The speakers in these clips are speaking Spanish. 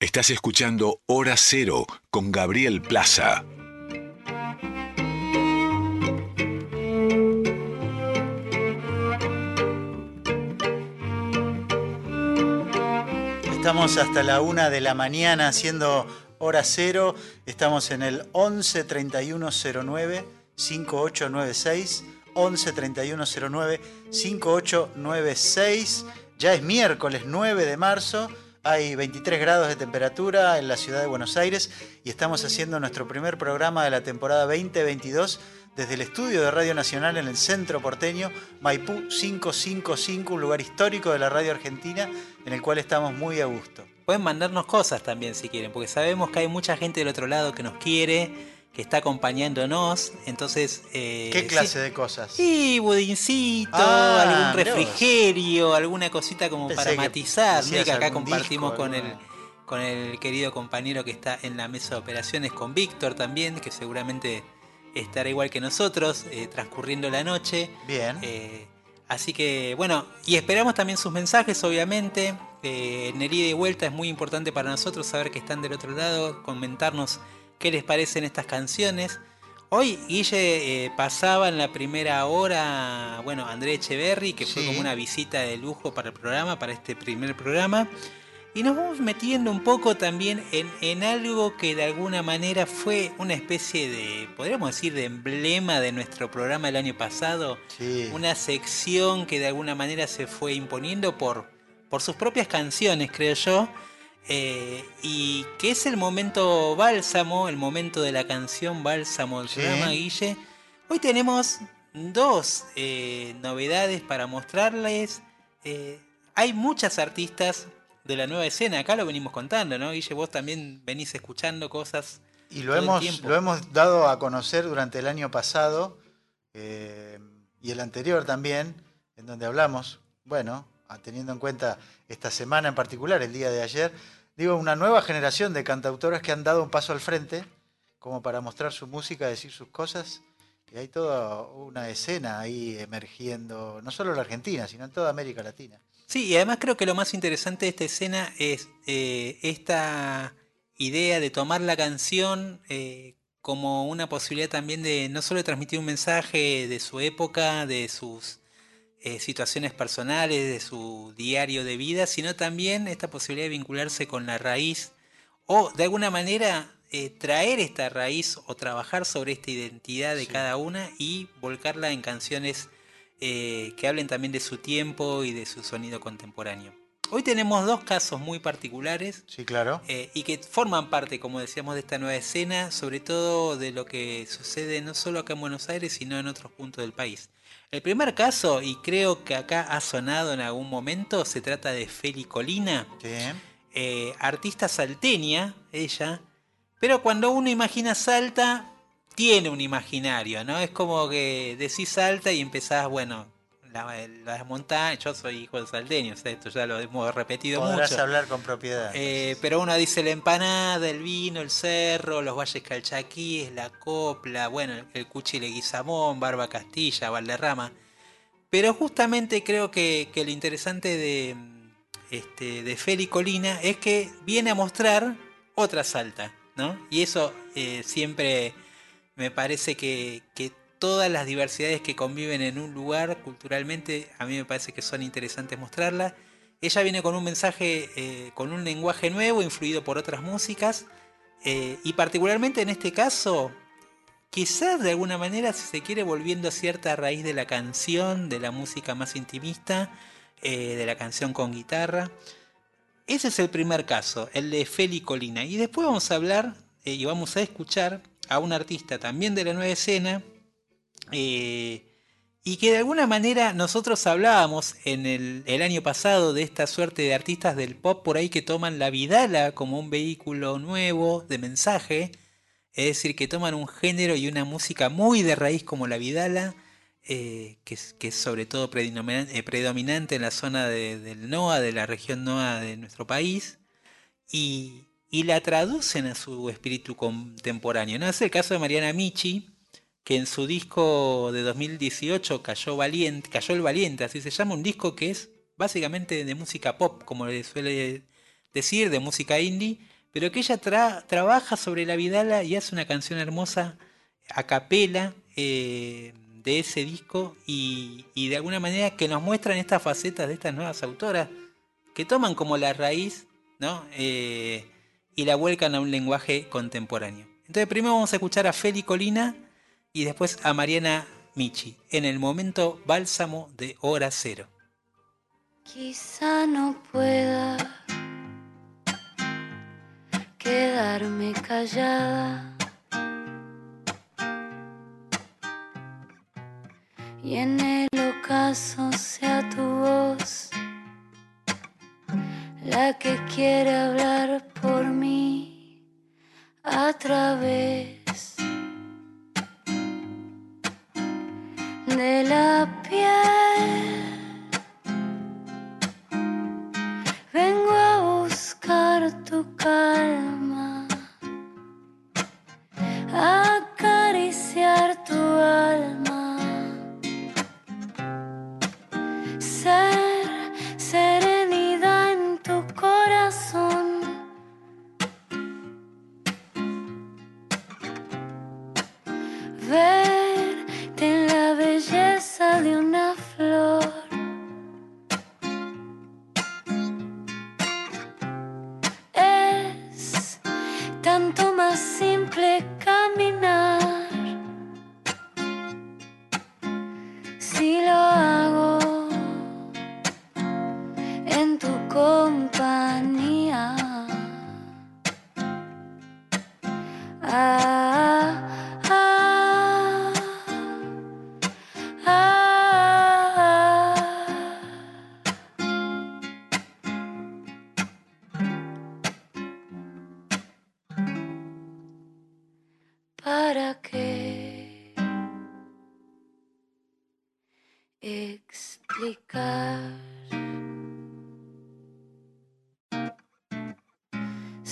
Estás escuchando Hora Cero con Gabriel Plaza. Estamos hasta la una de la mañana haciendo hora cero. Estamos en el 11 3109 5896. 11 3109 5896. Ya es miércoles 9 de marzo. Hay 23 grados de temperatura en la ciudad de Buenos Aires y estamos haciendo nuestro primer programa de la temporada 2022 desde el estudio de Radio Nacional en el centro porteño, Maipú 555, un lugar histórico de la radio argentina en el cual estamos muy a gusto. Pueden mandarnos cosas también si quieren, porque sabemos que hay mucha gente del otro lado que nos quiere, que está acompañándonos, entonces... Eh, ¿Qué clase de cosas? Sí, budincito, ah, algún refrigerio, alguna cosita como para matizar, que acá compartimos con el, con el querido compañero que está en la mesa de operaciones, con Víctor también, que seguramente estará igual que nosotros, eh, transcurriendo la noche. Bien. Eh, así que, bueno, y esperamos también sus mensajes, obviamente. Eh, en el ida y vuelta es muy importante para nosotros saber que están del otro lado, comentarnos qué les parecen estas canciones. Hoy Guille pasaba en la primera hora, bueno, André Echeverry, que fue como una visita de lujo para el programa, para este primer programa. Y nos vamos metiendo un poco también en, algo que de alguna manera fue una especie de, podríamos decir, de emblema de nuestro programa el año pasado. Una sección que de alguna manera se fue imponiendo por, por sus propias canciones, creo yo. Eh, y que es el momento bálsamo, el momento de la canción bálsamo del programa, Guille. Hoy tenemos dos eh, novedades para mostrarles. Eh, hay muchas artistas de la nueva escena. Acá lo venimos contando, ¿no? Guille, vos también venís escuchando cosas. Y lo, hemos, lo hemos dado a conocer durante el año pasado y el anterior también, en donde hablamos, bueno, teniendo en cuenta esta semana en particular, el día de ayer, digo, una nueva generación de cantautoras que han dado un paso al frente, como para mostrar su música, decir sus cosas. Y hay toda una escena ahí emergiendo, no solo en la Argentina, sino en toda América Latina. Sí, y además creo que lo más interesante de esta escena es eh, esta idea de tomar la canción eh, como una posibilidad también de no solo transmitir un mensaje de su época, de sus eh, situaciones personales, de su diario de vida, sino también esta posibilidad de vincularse con la raíz o de alguna manera traer esta raíz o trabajar sobre esta identidad de cada una y volcarla en canciones eh, que hablen también de su tiempo y de su sonido contemporáneo. Hoy tenemos dos casos muy particulares. Sí, claro. Eh, y que forman parte, como decíamos, de esta nueva escena, sobre todo de lo que sucede no solo acá en Buenos Aires, sino en otros puntos del país. El primer caso, y creo que acá ha sonado en algún momento, se trata de Feli Colina. Eh, artista salteña, ella. Pero cuando uno imagina Salta, tiene un imaginario, ¿no? Es como que decís Salta y empezás, bueno, las montañas, yo soy hijo de salteño, esto ya lo hemos repetido Podrás hablar con propiedad. Eh, pero uno dice la empanada, el vino, el cerro, los valles calchaquíes, la copla, bueno, el cuchile guisamón, Barba Castilla, Valderrama. Pero justamente creo que, lo interesante de, este, de Feli Colina es que viene a mostrar otra Salta, ¿no? Y eso eh, siempre me parece que, todas las diversidades que conviven en un lugar culturalmente, a mí me parece que son interesantes mostrarlas. Ella viene con un mensaje, eh, con un lenguaje nuevo, influido por otras músicas, eh, y particularmente en este caso, quizás de alguna manera, si se quiere, volviendo a cierta raíz de la canción, de la música más intimista, eh, de la canción con guitarra. Ese es el primer caso, el de Feli Colina. Y después vamos a hablar y vamos a escuchar a un artista también de la nueva escena, eh, y que de alguna manera nosotros hablábamos en el, año pasado de esta suerte de artistas del pop por ahí que toman la vidala como un vehículo nuevo de mensaje, es decir, que toman un género y una música muy de raíz como la vidala, eh, que, es sobre todo eh, predominante en la zona del NOA, de la región NOA de nuestro país, y, y la traducen a su espíritu contemporáneo. ¿no? Es el caso de Mariana Michi, que en su disco de 2018 cayó, Valiente, cayó el Valiente, así se llama, un disco que es básicamente de música pop, como le suele decir de música indie, pero que ella trabaja sobre la Vidala y hace una canción hermosa a capela eh, de ese disco y, de alguna manera que nos muestran estas facetas de estas nuevas autoras que toman como la raíz ¿no? Eh, y la vuelcan a un lenguaje contemporáneo. Entonces primero vamos a escuchar a Feli Colina y después a Mariana Michi en el momento bálsamo de hora cero. Quizá no pueda quedarme callada. Y en el ocaso sea tu voz la que quiere hablar por mí a través de la piel. Vengo a buscar tu calma,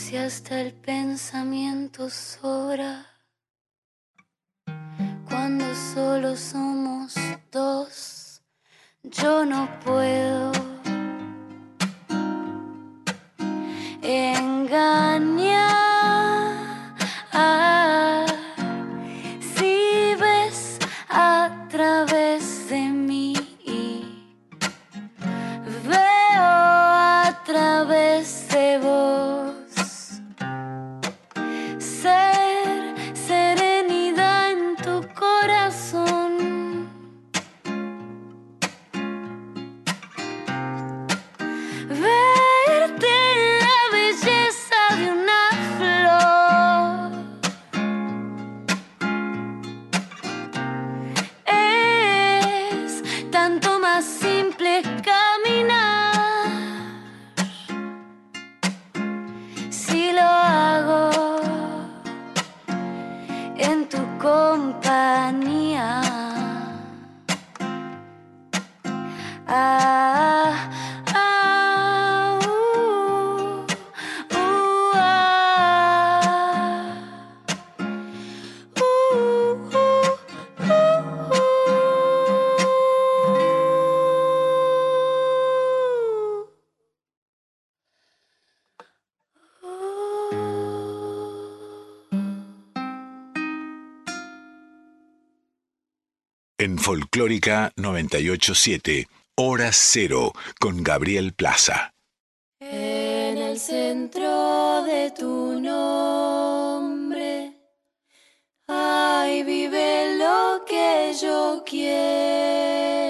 si hasta el pensamiento sobra cuando solo somos dos? Yo no puedo Folclórica 987, Hora Cero, con Gabriel Plaza. En el centro de tu nombre, ay, vive lo que yo quiero,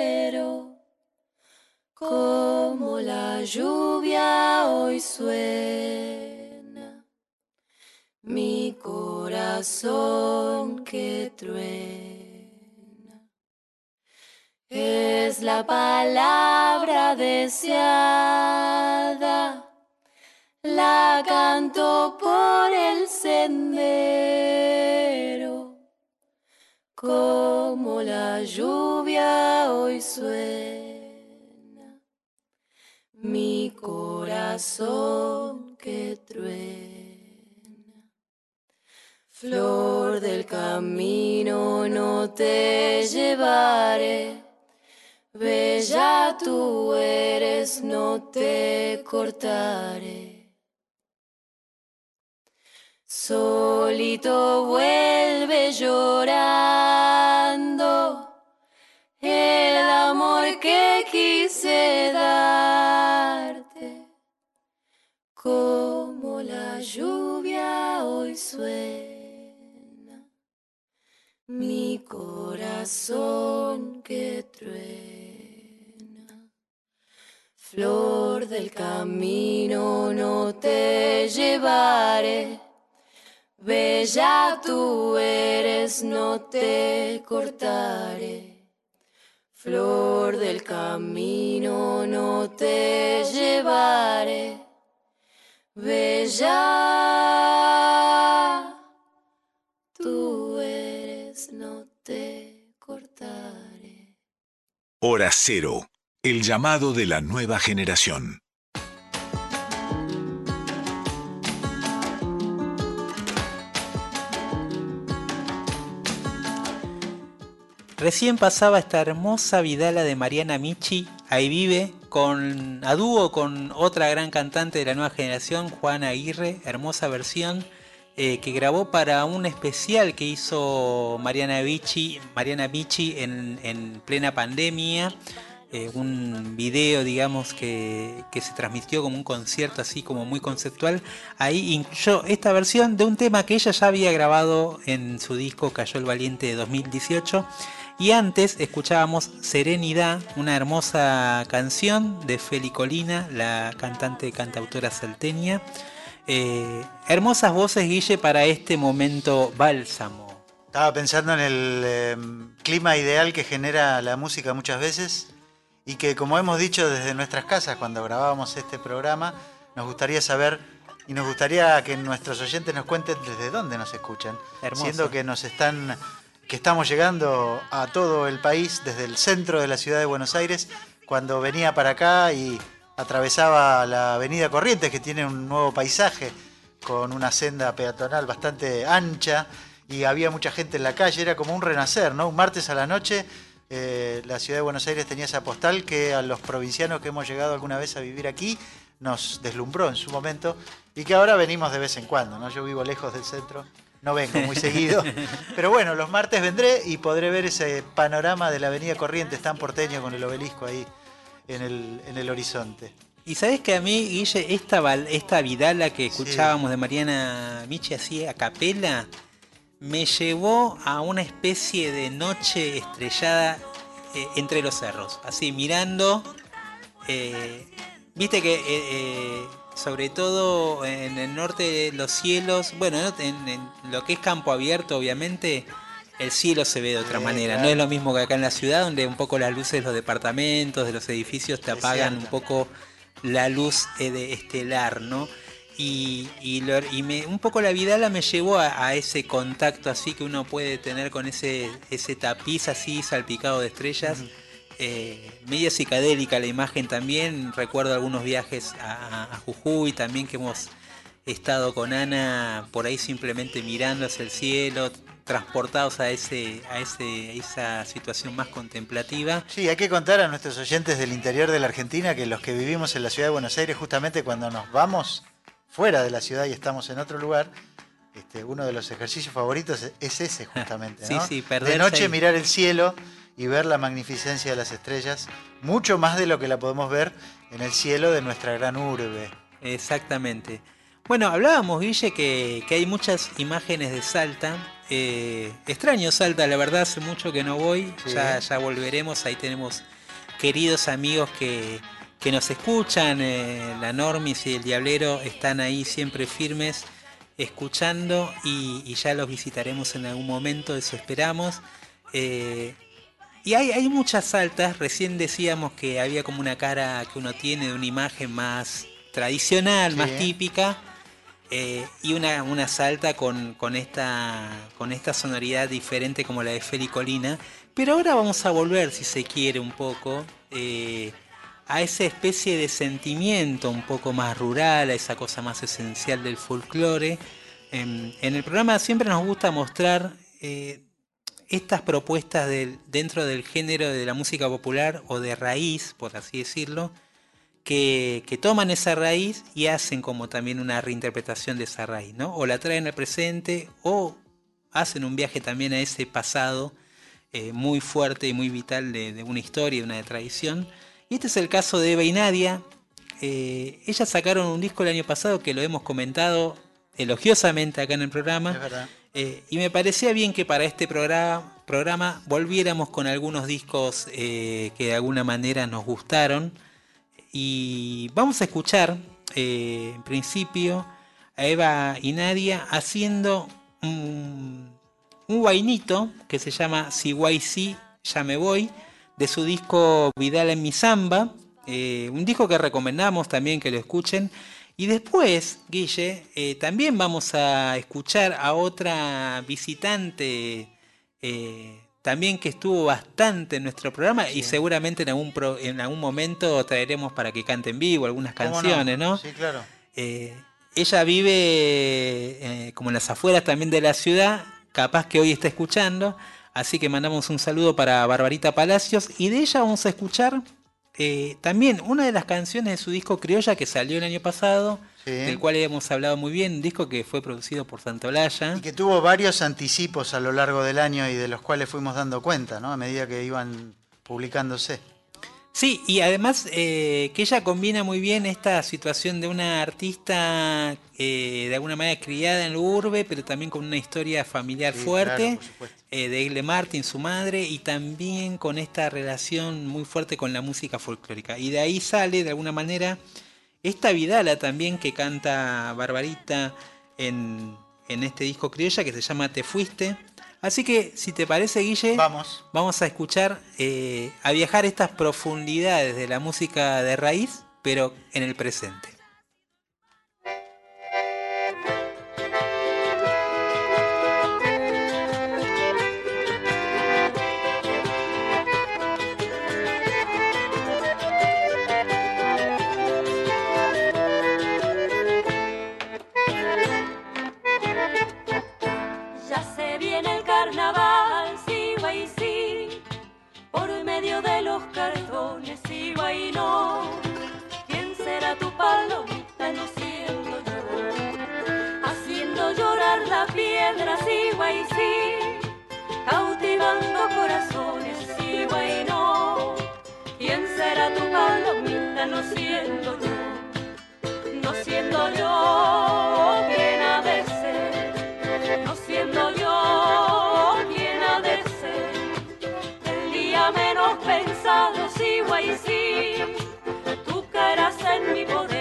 como la lluvia hoy suena, mi corazón que truena. La palabra deseada, la canto por el sendero, como la lluvia hoy suena, mi corazón que truena. Flor del camino, no te llevaré. Bella tú eres, no te cortaré. solito vuelve llorando el amor que quise darte, como la lluvia hoy suena, mi corazón que truena, flor del camino no te llevaré. Bella tú eres, no te cortaré. Flor del camino no te llevaré, bella tú eres, no te cortaré. Hora Cero, el llamado de la nueva generación. Recién pasaba esta hermosa vidala de Mariana Michi, ahí vive, con, a dúo con otra gran cantante de la nueva generación, Juana Aguirre, hermosa versión, eh, que grabó para un especial que hizo Mariana Michi, Mariana Michi en, en plena pandemia. Eh, un video, digamos, que, que se transmitió como un concierto así como muy conceptual. Ahí incluyó esta versión de un tema que ella ya había grabado en su disco Cayó el Valiente de 2018. Y antes escuchábamos Serenidad, una hermosa canción de Feli Colina, la cantante cantautora salteña. Eh, hermosas voces, Guille, para este momento bálsamo. Estaba pensando en el eh, clima ideal que genera la música muchas veces y que como hemos dicho desde nuestras casas cuando grabábamos este programa, nos gustaría saber y nos gustaría que nuestros oyentes nos cuenten desde dónde nos escuchan, Hermoso. siendo que nos están que estamos llegando a todo el país desde el centro de la ciudad de Buenos Aires cuando venía para acá y atravesaba la avenida Corrientes que tiene un nuevo paisaje con una senda peatonal bastante ancha y había mucha gente en la calle, era como un renacer, ¿no? Un martes a la noche eh, la ciudad de Buenos Aires tenía esa postal que a los provincianos que hemos llegado alguna vez a vivir aquí nos deslumbró en su momento y que ahora venimos de vez en cuando, ¿no? Yo vivo lejos del centro, no vengo muy seguido, pero bueno, los martes vendré y podré ver ese panorama de la avenida Corrientes tan porteño con el obelisco ahí en el, en el horizonte. Y sabes que a mí, Guille, esta, esta vidala que escuchábamos de Mariana Michi así a capela, me llevó a una especie de noche estrellada eh, entre los cerros. Así mirando, eh, viste que eh, sobre todo en el norte de los cielos, bueno, ¿no? en, en lo que es campo abierto, obviamente, el cielo se ve de otra manera. No es lo mismo que acá en la ciudad, donde un poco las luces de los departamentos, de los edificios, te apagan un poco la luz de estelar, ¿no? Y, y, lo- y me- un poco la vidala me llevó a, a ese contacto así que uno puede tener con ese, ese tapiz así salpicado de estrellas. Eh, media psicadélica la imagen también. Recuerdo algunos viajes a, a Jujuy también que hemos estado con Ana por ahí simplemente mirando hacia el cielo, transportados a ese, a ese, a esa situación más contemplativa. Sí, hay que contar a nuestros oyentes del interior de la Argentina que los que vivimos en la ciudad de Buenos Aires, justamente cuando nos vamos fuera de la ciudad y estamos en otro lugar, este, uno de los ejercicios favoritos es- es ese justamente. Sí, ¿no? sí, de perderse noche ahí. mirar el cielo y ver la magnificencia de las estrellas, mucho más de lo que la podemos ver en el cielo de nuestra gran urbe. Exactamente. Bueno, hablábamos, Guille, que, que hay muchas imágenes de Salta. Eh, extraño Salta, la verdad, hace mucho que no voy. Sí. Ya, ya volveremos. Ahí tenemos queridos amigos que, que nos escuchan. eh, la Normis y el Diablero están ahí siempre firmes, escuchando y, y ya los visitaremos en algún momento, eso esperamos. Eh, y hay, hay muchas saltas, recién decíamos que había como una cara que uno tiene de una imagen más tradicional, Sí. más típica, eh, y una, una salta con, con, esta, con esta sonoridad diferente como la de Feli Colina. Pero ahora vamos a volver, si se quiere, un poco eh, a esa especie de sentimiento un poco más rural, a esa cosa más esencial del folclore. En, en el programa siempre nos gusta mostrar eh, estas propuestas dentro del género de la música popular o de raíz, por así decirlo, que, que toman esa raíz y hacen como también una reinterpretación de esa raíz, ¿no? O la traen al presente o hacen un viaje también a ese pasado eh, muy fuerte y muy vital de, de una historia, de una tradición. Y este es el caso de Eva y Nadia. Eh, ellas sacaron un disco el año pasado que lo hemos comentado elogiosamente acá en el programa. Eh, y me parecía bien que para este programa, programa volviéramos con algunos discos eh, que de alguna manera nos gustaron. Y vamos a escuchar, en principio, a Eva y Nadia haciendo un, un guainito que se llama Si Guay Si, Ya Me Voy, de su disco Vidal en mi Zamba. eh, un disco que recomendamos también que lo escuchen. Y después, Guille, eh, también vamos a escuchar a otra visitante eh, también que estuvo bastante en nuestro programa y seguramente en algún, pro- en algún momento traeremos para que cante en vivo algunas ¿Cómo canciones, ¿no? Sí, claro. Ella vive como en las afueras también de la ciudad, capaz que hoy está escuchando, así que mandamos un saludo para Barbarita Palacios y de ella vamos a escuchar eh, también una de las canciones de su disco Criolla que salió el año pasado, Sí. del cual hemos hablado muy bien, un disco que fue producido por Santolaya. Y que tuvo varios anticipos a lo largo del año y de los cuales fuimos dando cuenta, ¿no? A medida que iban publicándose. Sí, y además eh, que ella combina muy bien esta situación de una artista eh, de alguna manera criada en la urbe, pero también con una historia familiar Sí, fuerte, claro, eh, de Egle Martin, su madre, y también con esta relación muy fuerte con la música folclórica. Y de ahí sale, de alguna manera, esta Vidala también que canta Barbarita en, en este disco criolla que se llama Te Fuiste. Así que, si te parece, Guille, Vamos. Vamos a escuchar, eh, a viajar estas profundidades de la música de raíz, pero en el presente. ¿Quién será tu palomita? No siento yo, no siendo yo quien ha no siendo yo quien ha de ser el día menos pensado, sí, guay, sí, tú caerás en mi poder,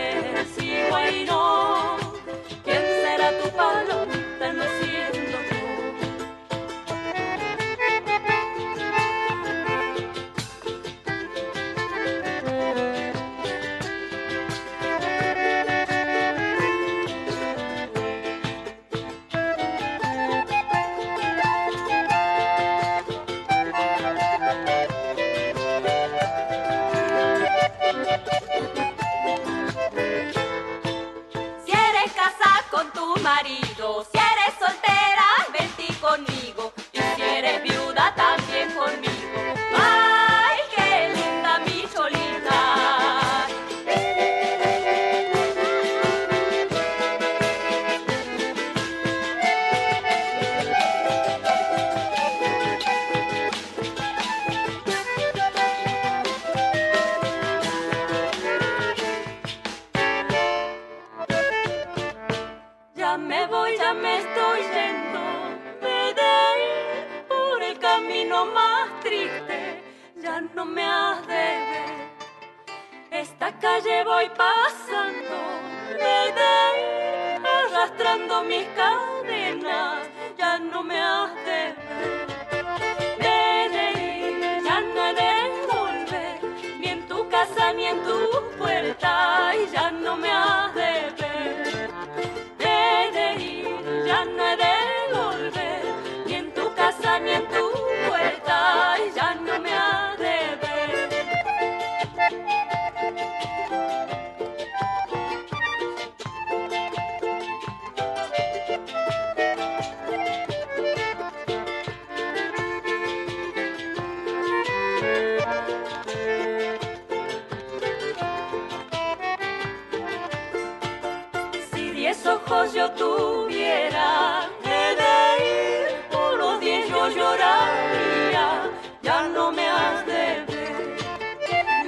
tuviera que de ir unos días yo lloraría, ya no me has de ver,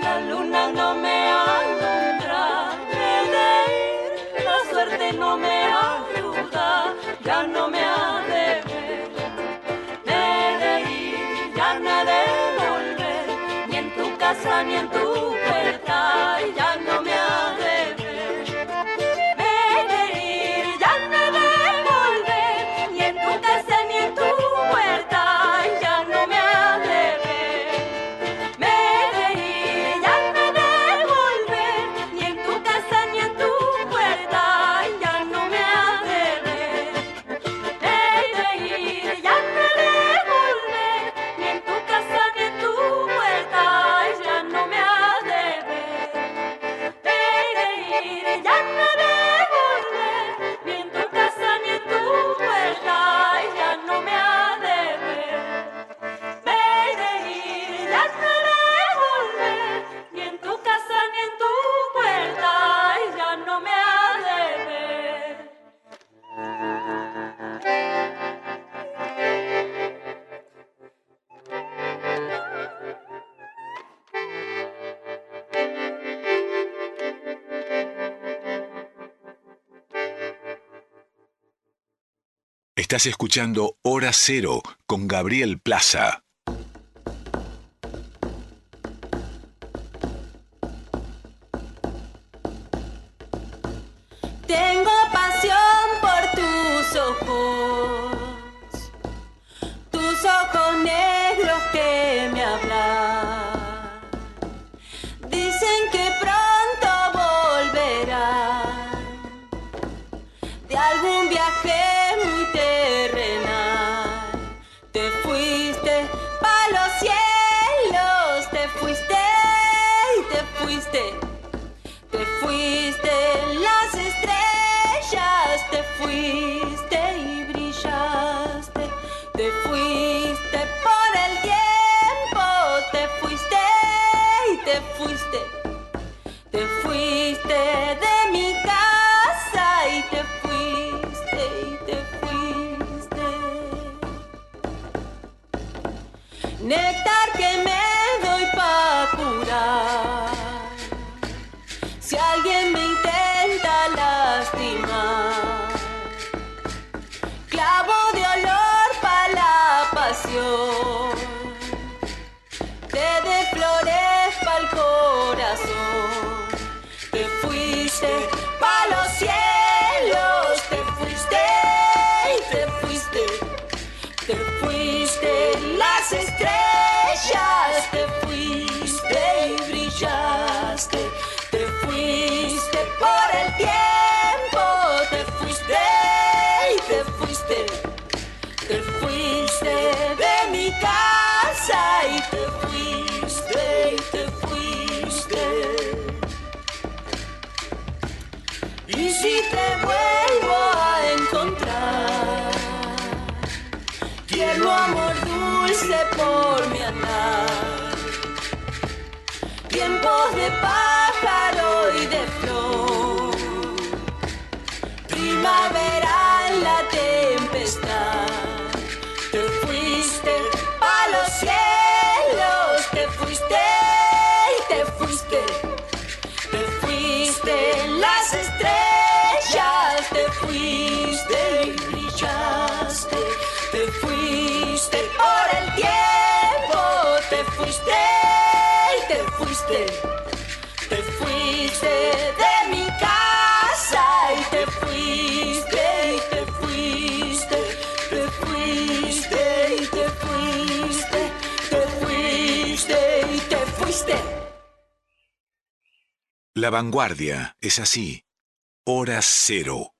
la luna no me alumbra, que de ir la suerte no me ayuda, ya no me has de ver, me de ir, ya no he de volver, ni en tu casa ni en tu Estás escuchando Hora Cero con Gabriel Plaza. Primavera en la tempestad. Las estrellas, te fuiste y brillaste, te fuiste por el tiempo, te fuiste y te fuiste, te fuiste de mi casa y te fuiste y te fuiste, te fuiste y te fuiste, te fuiste y te fuiste. La vanguardia es así. Hora Cero.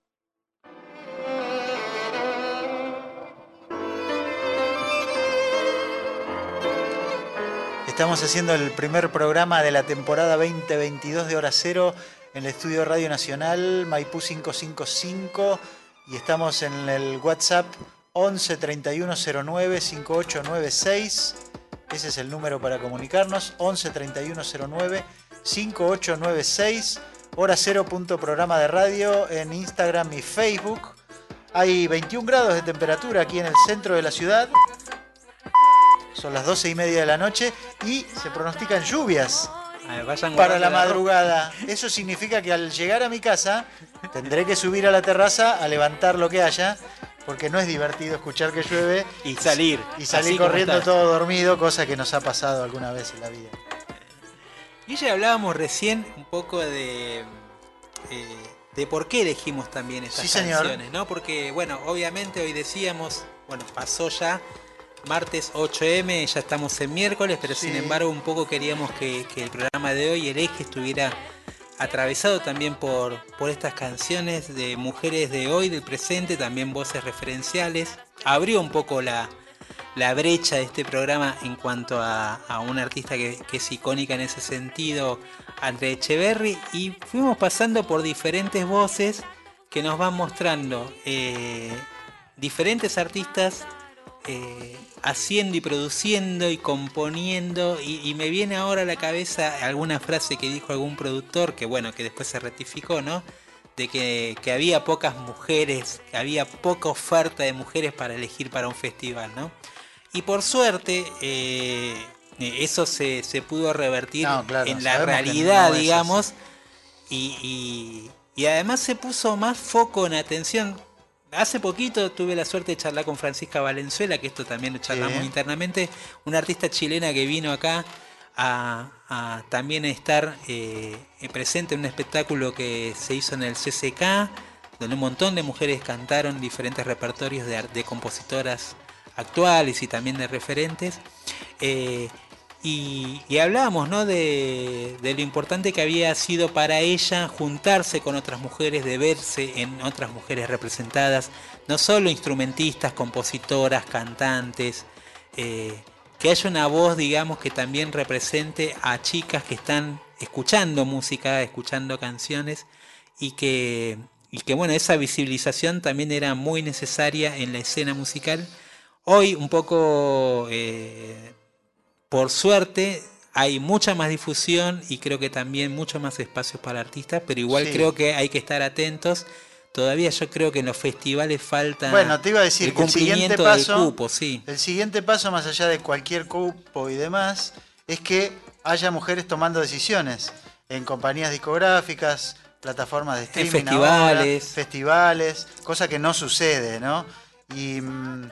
Estamos haciendo el primer programa de la temporada 2022 de Hora Cero en el Estudio Radio Nacional Maipú 555 y estamos en el WhatsApp 11 3109 5896. Ese es el número para comunicarnos, 11 3109 5896 hora cero punto programa de radio en Instagram y Facebook. Hay 21 grados de temperatura aquí en el centro de la ciudad. Son las 12 y media de la noche y se pronostican lluvias vayan para la madrugada. Eso significa que al llegar a mi casa tendré que subir a la terraza a levantar lo que haya, porque no es divertido escuchar que llueve Y salir. y salir corriendo todo dormido, cosa que nos ha pasado alguna vez en la vida. Y ya hablábamos recién un poco de, eh, de por qué elegimos también estas Sí, señor. canciones, ¿no? Porque, bueno, obviamente hoy decíamos, bueno, pasó ya martes 8M, ya estamos en miércoles, pero Sí. sin embargo un poco queríamos que, que el programa de hoy, el eje, estuviera atravesado también por, por estas canciones de mujeres de hoy, del presente, también voces referenciales. Abrió un poco la, la brecha de este programa en cuanto a, a una artista que, es icónica en ese sentido, Andrea Echeverry, y fuimos pasando por diferentes voces que nos van mostrando eh, diferentes artistas eh, haciendo y produciendo y componiendo y, y me viene ahora a la cabeza alguna frase que dijo algún productor que bueno que después se rectificó no de que, que había pocas mujeres que había poca oferta de mujeres para elegir para un festival no y por suerte eh, eh, eso se, se pudo revertir No, claro, en la realidad no digamos y, y- y además se puso más foco en atención. Hace poquito tuve la suerte de charlar con Francisca Valenzuela, que esto también lo charlamos Sí. internamente, una artista chilena que vino acá a, también estar eh, presente en un espectáculo que se hizo en el CCK, donde un montón de mujeres cantaron diferentes repertorios de, compositoras actuales y también de referentes. Eh, y, y hablábamos ¿no? de, de lo importante que había sido para ella juntarse con otras mujeres, de verse en otras mujeres representadas, no solo instrumentistas, compositoras, cantantes, eh, que haya una voz, digamos, que también represente a chicas que están escuchando música, escuchando canciones y que, y que bueno, esa visibilización también era muy necesaria en la escena musical. Hoy un poco, eh, por suerte, hay mucha más difusión y creo que también mucho más espacios para artistas, pero igual Sí. creo que hay que estar atentos. Todavía yo creo que en los festivales falta Bueno, te iba a decir el que el siguiente cumplimiento paso, del cupo, sí. el siguiente paso más allá de cualquier cupo y demás, es que haya mujeres tomando decisiones en compañías discográficas, plataformas de streaming, festivales. ahora, festivales, cosa que no sucede, ¿no? Y mm,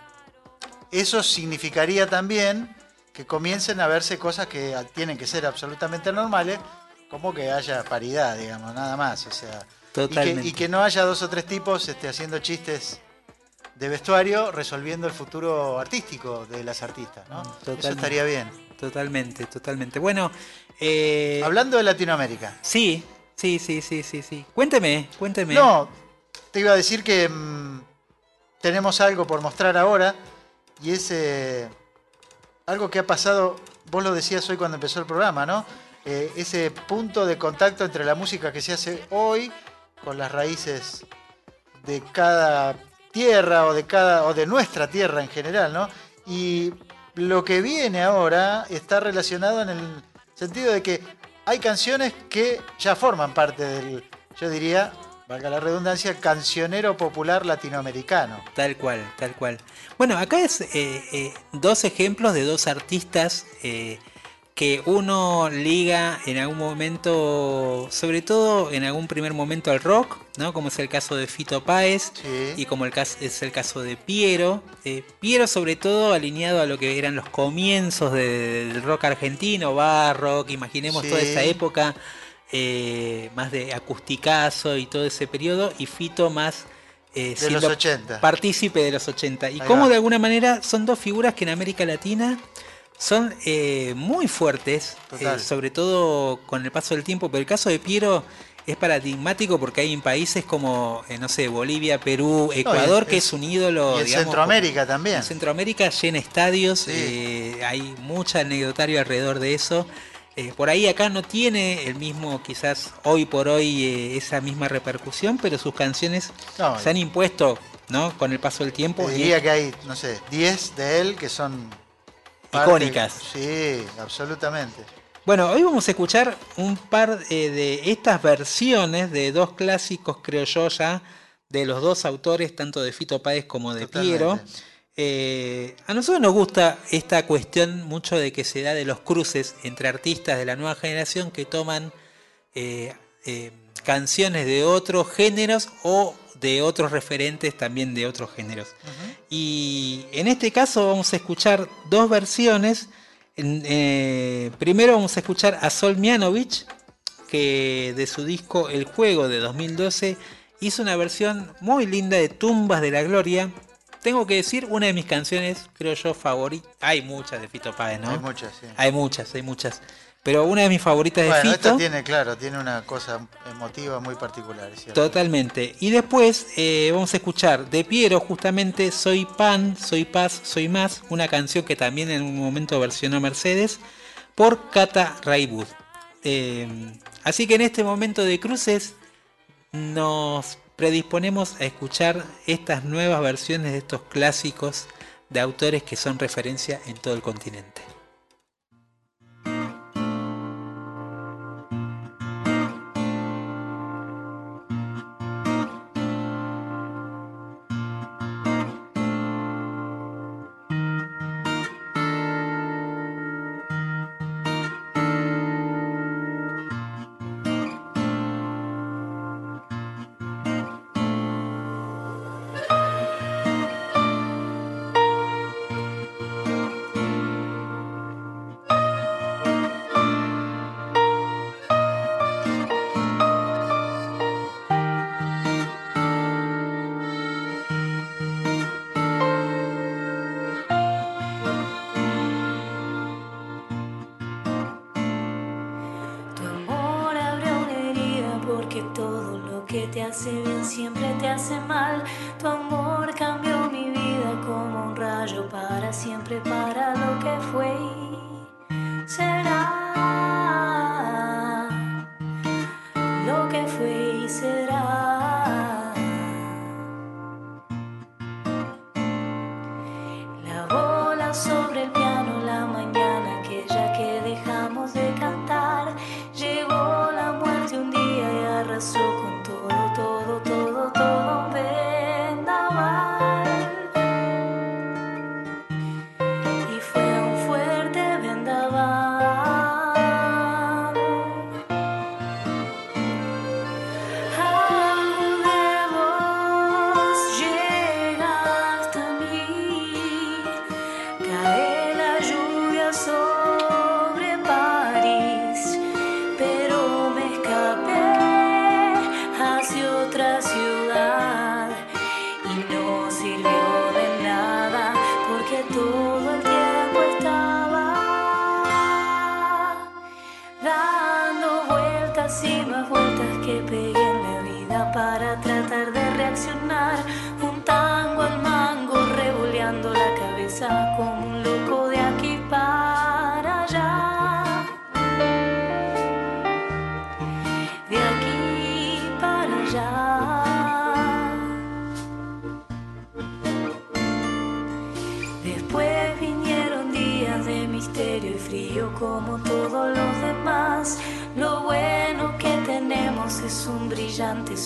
eso significaría también que comiencen a verse cosas que tienen que ser absolutamente normales, como que haya paridad, digamos, nada más, o sea, y que, Totalmente. y que no haya dos o tres tipos este, haciendo chistes de vestuario resolviendo el futuro artístico de las artistas, ¿no? Eso estaría bien. Totalmente, totalmente. Bueno, eh, Hablando de Latinoamérica. sí, sí, sí, sí, sí, sí. Cuénteme, cuénteme. No, te iba a decir que mm, tenemos algo por mostrar ahora y es eh, algo que ha pasado, vos lo decías hoy cuando empezó el programa, ¿no? Eh, ese punto de contacto entre la música que se hace hoy con las raíces de cada tierra o de cada o de nuestra tierra en general, ¿no? Y lo que viene ahora está relacionado en el sentido de que hay canciones que ya forman parte del, yo diría, valga la redundancia, cancionero popular latinoamericano. Tal cual, tal cual. Bueno, acá es eh, eh, dos ejemplos de dos artistas eh, que uno liga en algún momento, sobre todo en algún primer momento al rock, ¿no? Como es el caso de Fito Páez Sí. y como el caso, es el caso de Piero. Eh, Piero sobre todo alineado a lo que eran los comienzos de- del rock argentino, barrock, imaginemos Sí. toda esa época eh, más de acusticazo y todo ese periodo, y Fito más... eh, De los siendo 80. partícipe de los 80. Y Ahí como va. de alguna manera son dos figuras que en América Latina son eh, muy fuertes, eh, sobre todo con el paso del tiempo. Pero el caso de Piero es paradigmático porque hay en países como, eh, no sé, Bolivia, Perú, Ecuador, es- que es un ídolo. y en digamos, Centroamérica también. En Centroamérica llena estadios, Sí. eh, hay mucha anecdotario alrededor de eso. Por ahí acá no tiene el mismo, quizás hoy por hoy, esa misma repercusión, pero sus canciones No, se han impuesto, ¿no? Con el paso del tiempo. te y- diría que hay, no sé, 10 de él que son parte- Icónicas. Sí, absolutamente. Bueno, hoy vamos a escuchar un par eh, de estas versiones de dos clásicos, creo yo ya, de los dos autores, tanto de Fito Páez como de Totalmente. Piero. Eh, a nosotros nos gusta esta cuestión mucho de que se da de los cruces entre artistas de la nueva generación que toman eh, eh, canciones de otros géneros o de otros referentes también de otros géneros. Y en este caso vamos a escuchar dos versiones. Eh, primero vamos a escuchar a Sol Mianovich, que de su disco El Juego de 2012 hizo una versión muy linda de Tumbas de la Gloria. Tengo que decir, una de mis canciones, creo yo, favoritas. Hay muchas de Fito Páez, ¿no? Hay muchas, sí. Hay muchas, hay muchas. Pero una de mis favoritas de Bueno, Fito. esta tiene, claro, tiene una cosa emotiva muy particular, cierto. Totalmente. Y después eh, vamos a escuchar de Piero justamente Soy Pan, Soy Paz, Soy Más, una canción que también en un momento versionó Mercedes por Cata Raibud. Eh, así que en este momento de cruces nos predisponemos a escuchar estas nuevas versiones de estos clásicos de autores que son referencia en todo el continente.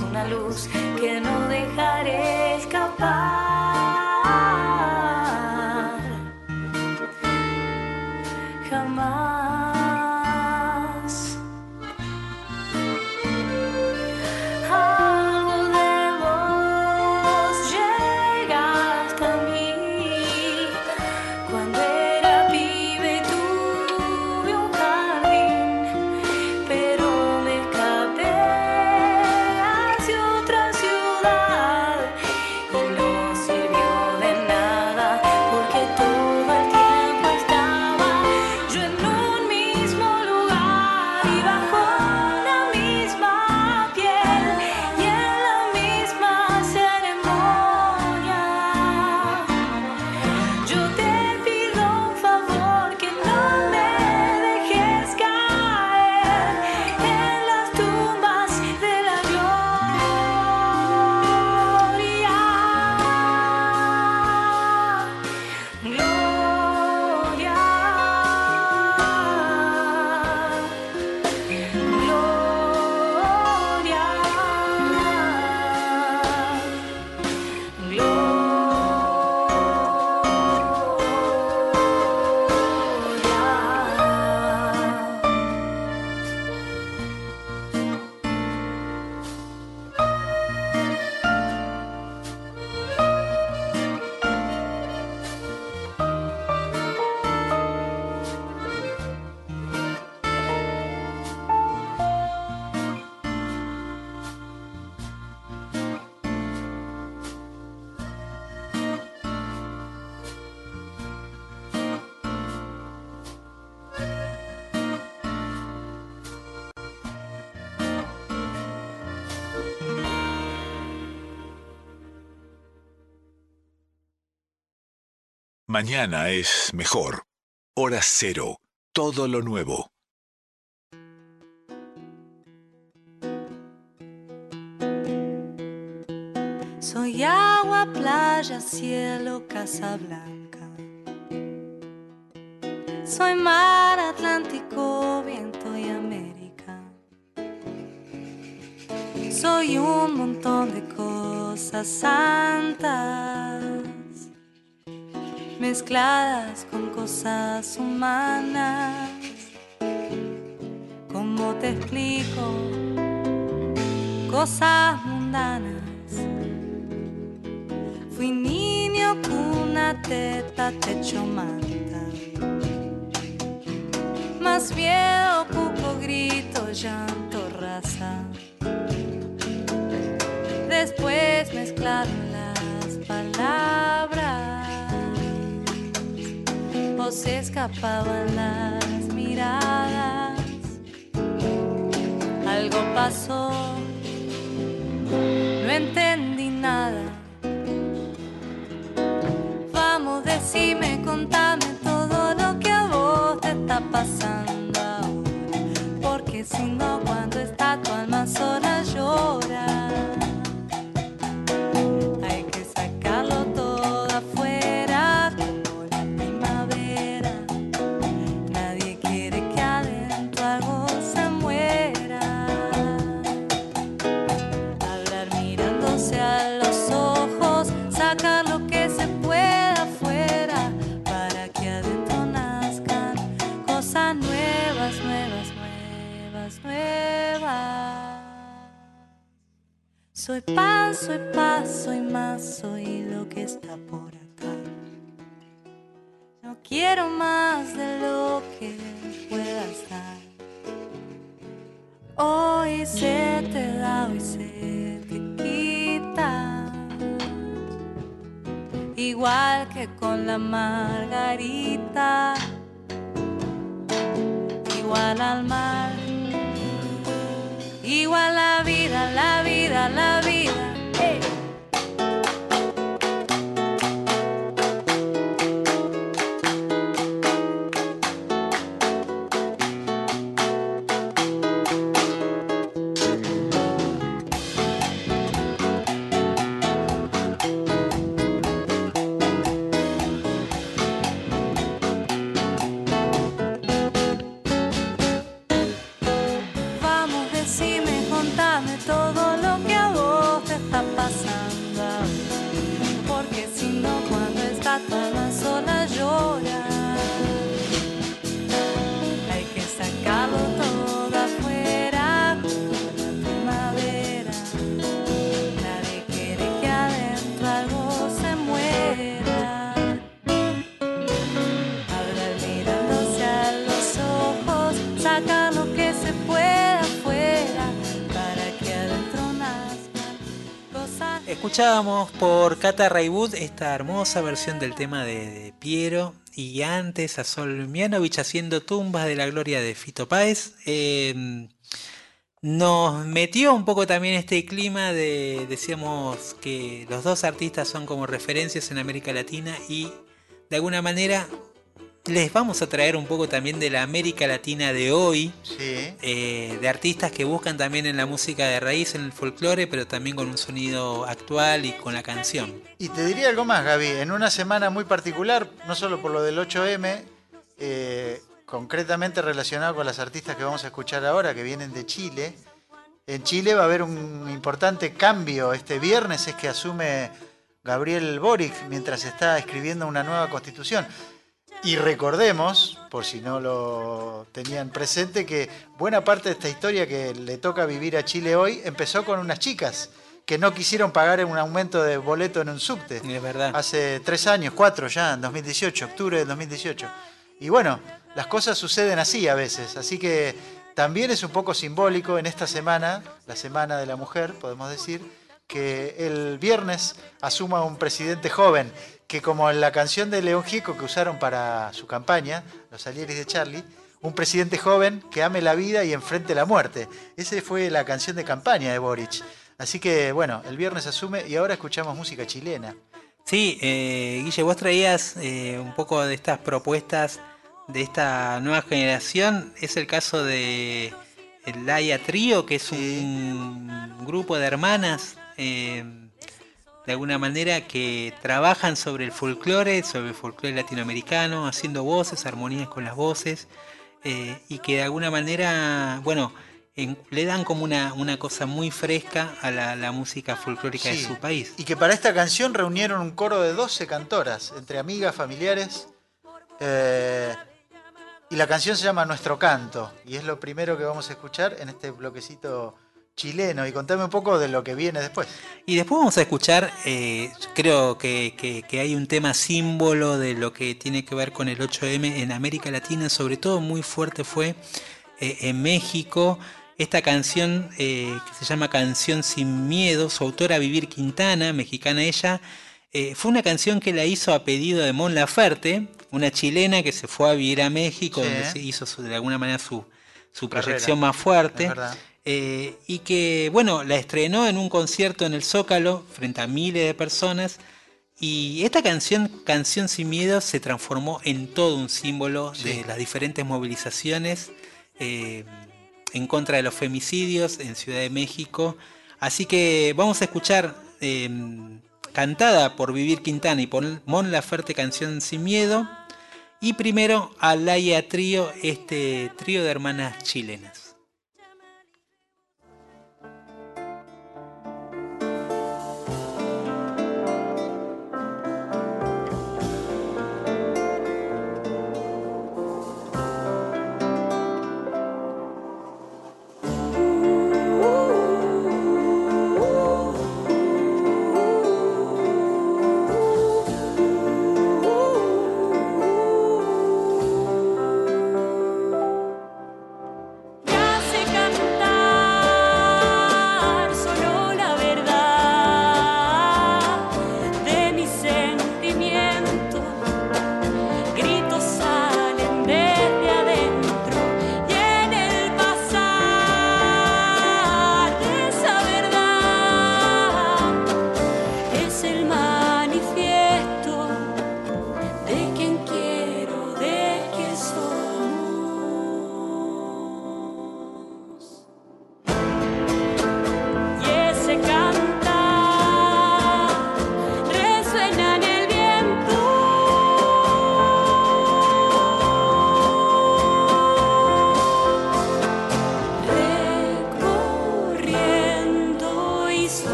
Una luz que no dejaré Mañana es mejor. Hora cero. Todo lo nuevo. Soy agua, playa, cielo, casa blanca. Soy mar, Atlántico, viento y América. Soy un montón de cosas santas mezcladas con cosas humanas. ¿Cómo te explico? Cosas mundanas. Fui niño, cuna, teta, techo, manta. Más miedo, cuco, grito, llanto, raza. Después mezclaron las palabras se escapaban las miradas. Algo pasó, no entendí nada. Vamos, decime, contame todo lo que a vos te está pasando. Porque si no, cuando está tu alma sola Soy pan, soy paz, soy más, soy lo que está por acá. No quiero más de lo que pueda estar. Hoy se te da, hoy se te quita. Igual que con la margarita. Igual al mar. Igual la vida, la vida, la vida. Escuchábamos por Cata Raiwood esta hermosa versión del tema de, Piero y antes a Sol Mianovich haciendo tumbas de la gloria de Fito Páez. Eh, nos metió un poco también este clima de, decíamos que los dos artistas son como referencias en América Latina y de alguna manera les vamos a traer un poco también de la América Latina de hoy, Sí. eh, de artistas que buscan también en la música de raíz, en el folclore, pero también con un sonido actual y con la canción. Y te diría algo más, Gaby. En una semana muy particular, no solo por lo del 8M, eh, concretamente relacionado con las artistas que vamos a escuchar ahora, que vienen de Chile. En Chile va a haber un importante cambio. Este viernes es que asume Gabriel Boric mientras está escribiendo una nueva constitución. Y recordemos, por si no lo tenían presente, que buena parte de esta historia que le toca vivir a Chile hoy empezó con unas chicas que no quisieron pagar un aumento de boleto en un subte. Es verdad. Hace tres años, cuatro ya, en 2018, octubre del 2018. Y bueno, las cosas suceden así a veces, así que también es un poco simbólico en esta semana, la Semana de la Mujer, podemos decir, que el viernes asuma un presidente joven, que como en la canción de León Gieco que usaron para su campaña, Los Alieris de Charlie, un presidente joven que ame la vida y enfrente la muerte. Esa fue la canción de campaña de Boric. Así que bueno, el viernes asume y ahora escuchamos música chilena. Sí, eh, Guille, vos traías eh, un poco de estas propuestas de esta nueva generación. Es el caso de el Laia Trío, que es un grupo de hermanas, eh, de alguna manera, que trabajan sobre el folclore, sobre el folclore latinoamericano, haciendo voces, armonías con las voces, eh, y que de alguna manera, bueno, en- le dan como una, una cosa muy fresca a la, la música folclórica de su país. Y que para esta canción reunieron un coro de 12 cantoras, entre amigas, familiares. eh, y la canción se llama Nuestro Canto. Y es lo primero que vamos a escuchar en este bloquecito chileno. Y contame un poco de lo que viene después. Y después vamos a escuchar, eh, creo que, que- que hay un tema símbolo de lo que tiene que ver con el 8M en América Latina, sobre todo muy fuerte fue eh, en México. Esta canción eh, que se llama Canción sin Miedo, su autora Vivir Quintana, mexicana ella, eh, fue una canción que la hizo a pedido de Mon Laferte, una chilena que se fue a vivir a México, Sí. donde se hizo su- de alguna manera su, su proyección más fuerte. Es. Eh, y que, bueno, la estrenó en un concierto en el Zócalo frente a miles de personas. Y esta canción, Canción Sin Miedo, se transformó en todo un símbolo Sí. de las diferentes movilizaciones eh, en contra de los femicidios en Ciudad de México. Así que vamos a escuchar, eh, cantada por Vivir Quintana y por Mon Laferte, Canción Sin Miedo. Y primero a Laia Trío, este trío de hermanas chilenas.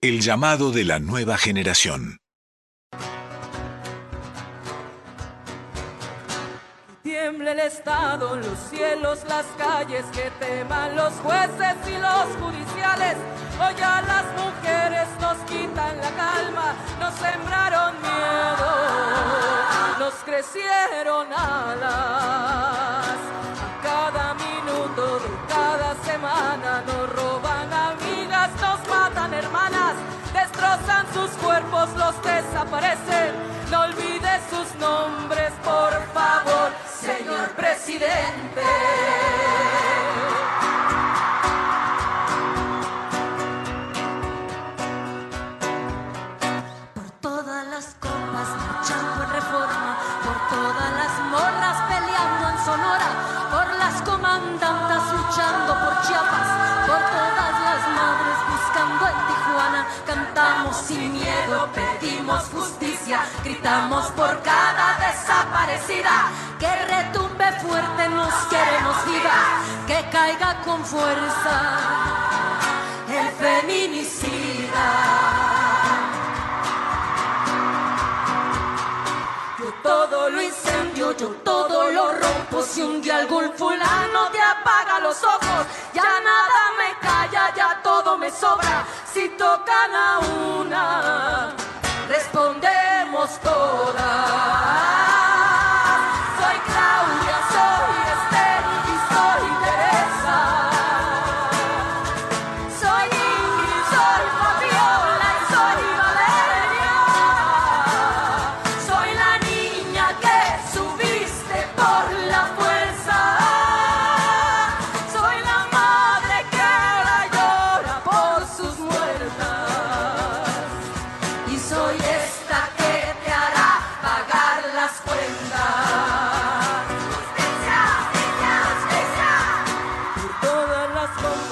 El llamado de la nueva generación. Tiemble el Estado, los cielos, las calles, que teman los jueces y los judiciales. Hoy a las mujeres nos quitan la calma, nos sembraron miedo, nos crecieron alas. Sus cuerpos, los desaparecen. No olvides sus nombres, por favor, señor presidente. Gritamos por cada desaparecida, que retumbe fuerte, nos queremos viva, que caiga con fuerza el feminicida. Yo todo lo incendio, yo todo lo rompo. Si un día algún fulano te apaga los ojos, ya nada me calla, ya todo me sobra. Si tocan a una, respondemos todas.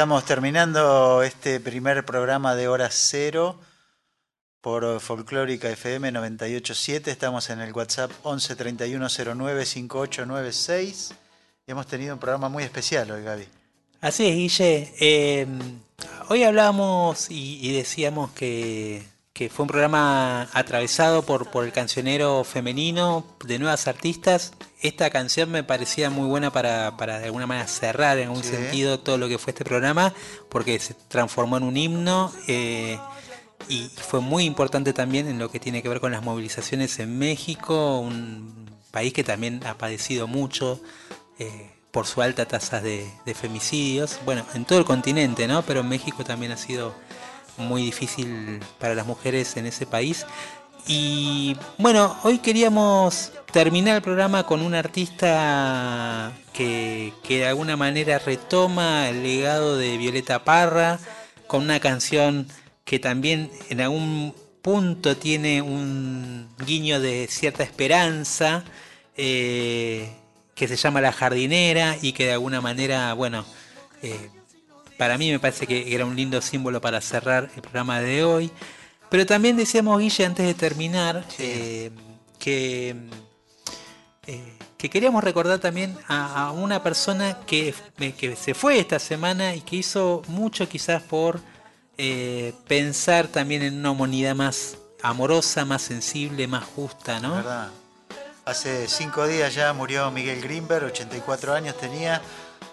Estamos terminando este primer programa de Hora Cero por Folclórica FM 987. Estamos en el WhatsApp 11 3109 5896. Y hemos tenido un programa muy especial hoy, Gaby. Así es, Guille. Eh, hoy hablábamos y decíamos que, que fue un programa atravesado por, por el cancionero femenino de nuevas artistas. Esta canción me parecía muy buena para, para de alguna manera cerrar en algún Sí. sentido todo lo que fue este programa, porque se transformó en un himno. eh, y fue muy importante también en lo que tiene que ver con las movilizaciones en México, un país que también ha padecido mucho eh, por su alta tasa de, de femicidios. Bueno, en todo el continente, ¿no? Pero en México también ha sido muy difícil para las mujeres en ese país. Y bueno, hoy queríamos terminar el programa con un artista que, que de alguna manera retoma el legado de Violeta Parra, con una canción que también en algún punto tiene un guiño de cierta esperanza, eh, que se llama La Jardinera y que de alguna manera, bueno, eh, para mí me parece que era un lindo símbolo para cerrar el programa de hoy. Pero también decíamos, Guille, antes de terminar, eh, que, eh, que queríamos recordar también a, a una persona que, que se fue esta semana y que hizo mucho quizás por eh, pensar también en una humanidad más amorosa, más sensible, más justa, ¿no? ¿verdad? Hace cinco días ya murió Miguel Grimberg, 84 años tenía.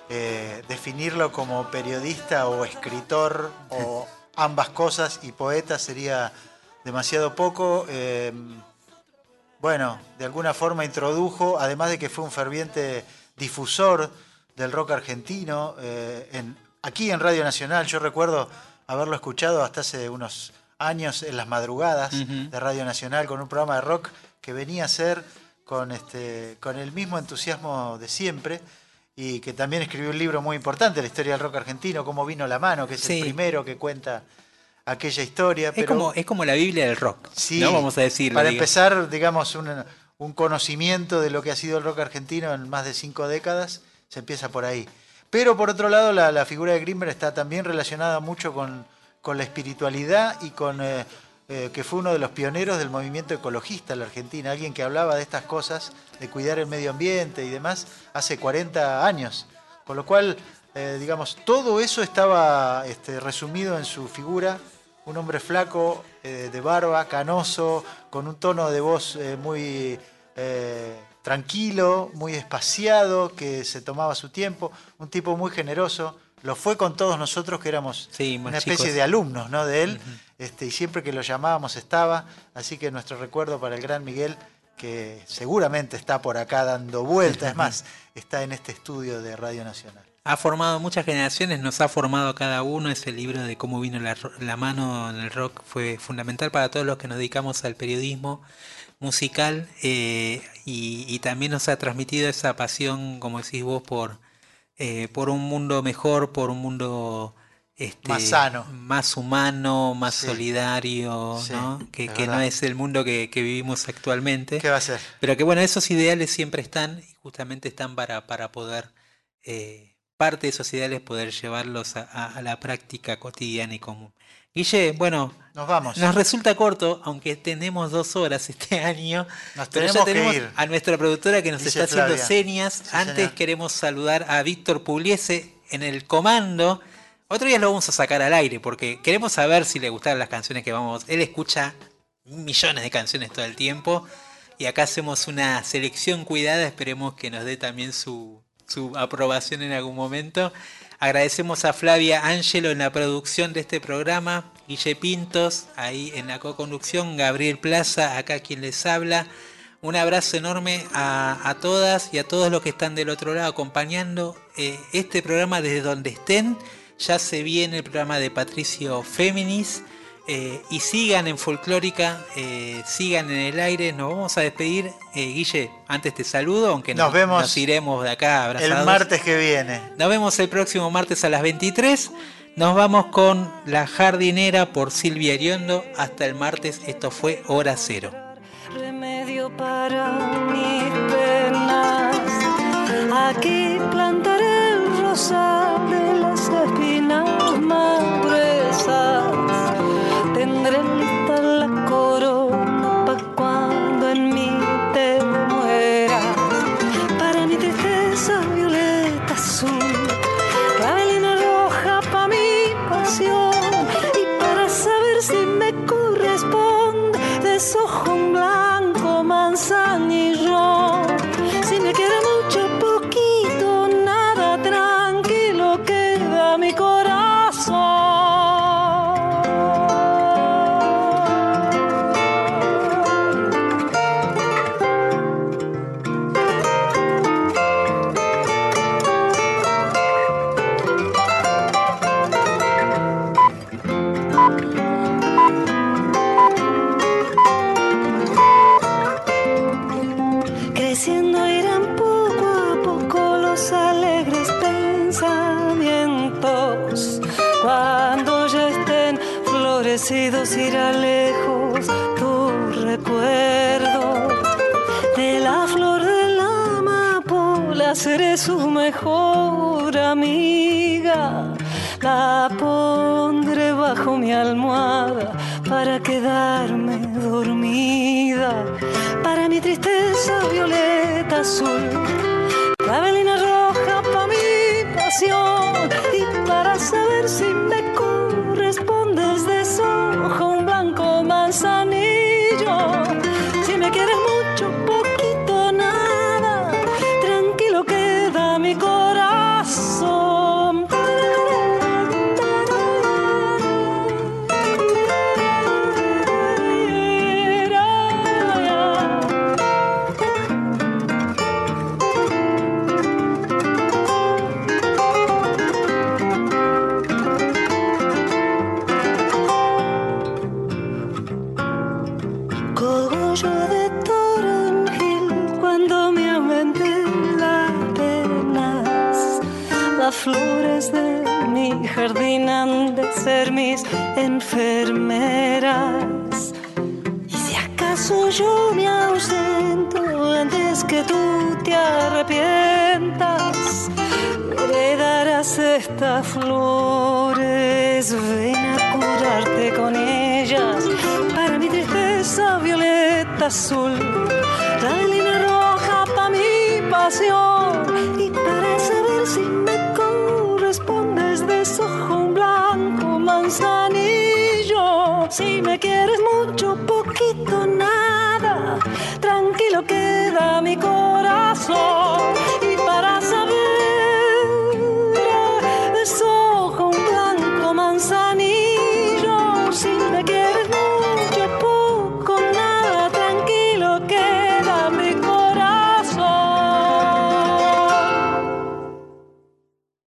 Eh, definirlo como periodista o escritor o ambas cosas y poeta sería demasiado poco. Eh, bueno, de alguna forma introdujo, además de que fue un ferviente difusor del rock argentino, eh, en- aquí en Radio Nacional, yo recuerdo haberlo escuchado hasta hace unos años en las madrugadas de Radio Nacional con un programa de rock que venía a ser con, este, con el mismo entusiasmo de siempre y que también escribió un libro muy importante, la historia del rock argentino, cómo vino la mano, que es Sí. el primero que cuenta aquella historia. Es pero- como, es como la Biblia del rock. Sí, ¿no? Vamos a decirlo. Para empezar, digamos, un, un conocimiento de lo que ha sido el rock argentino en más de cinco décadas, se empieza por ahí. Pero por otro lado, la, la figura de Grimberg está también relacionada mucho con, con la espiritualidad y con eh, eh, que fue uno de los pioneros del movimiento ecologista en la Argentina, alguien que hablaba de estas cosas, de cuidar el medio ambiente y demás, hace 40 años. Con lo cual, eh, digamos, todo eso estaba este, resumido en su figura un hombre flaco, eh, de barba, canoso, con un tono de voz muy tranquilo, muy espaciado, que se tomaba su tiempo, un tipo muy generoso. Lo fue con todos nosotros que éramos Sí, una especie chicos. de alumnos ¿no? de él, este, y siempre que lo llamábamos estaba. Así que nuestro recuerdo para el gran Miguel, que seguramente está por acá dando vueltas, es más, está en este estudio de Radio Nacional. Ha formado muchas generaciones, nos ha formado cada uno. Ese libro de cómo vino la, mano en el rock fue fundamental para todos los que nos dedicamos al periodismo musical eh, y, y también nos ha transmitido esa pasión, como decís vos, por, eh, por un mundo mejor, por un mundo este, Más sano. más humano, más Sí. solidario, Sí, ¿no? que, no es el mundo que, que vivimos actualmente. ¿Qué va a ser? Pero que bueno, esos ideales siempre están y justamente están para, para poder, eh, parte de esos ideales, poder llevarlos a, a- a la práctica cotidiana y común. Guille, bueno, Nos vamos. nos resulta corto, aunque tenemos dos horas este año. Nos Pero tenemos ya tenemos que ir. a nuestra productora que nos está haciendo Flavia. señas. Sí, Antes señor. queremos saludar a Víctor Pugliese en el comando. Otro día lo vamos a sacar al aire porque queremos saber si le gustaron las canciones que vamos. Él escucha millones de canciones todo el tiempo y acá hacemos una selección cuidada. Esperemos que nos dé también su, su aprobación en algún momento. Agradecemos a Flavia Ángelo en la producción de este programa, Guille Pintos ahí en la co-conducción, Gabriel Plaza, acá quien les habla. Un abrazo enorme a, a todas y a todos los que están del otro lado acompañando eh, este programa desde donde estén. Ya se viene el programa de Patricio Féminis. eh, y sigan en Folclórica, eh, sigan en el aire. Nos vamos a despedir. Eh, Guille, antes te saludo, aunque Nos vemos nos iremos de acá abrazados. El martes que viene. Nos vemos el próximo martes a las 23. Nos vamos con La Jardinera por Silvia Iriondo. Hasta el martes. Esto fue Hora Cero. remedio para mis penas. Aquí plantaré el rosal seré su mejor amiga. La pondré bajo mi almohada para quedarme dormida. Para mi tristeza violeta azul,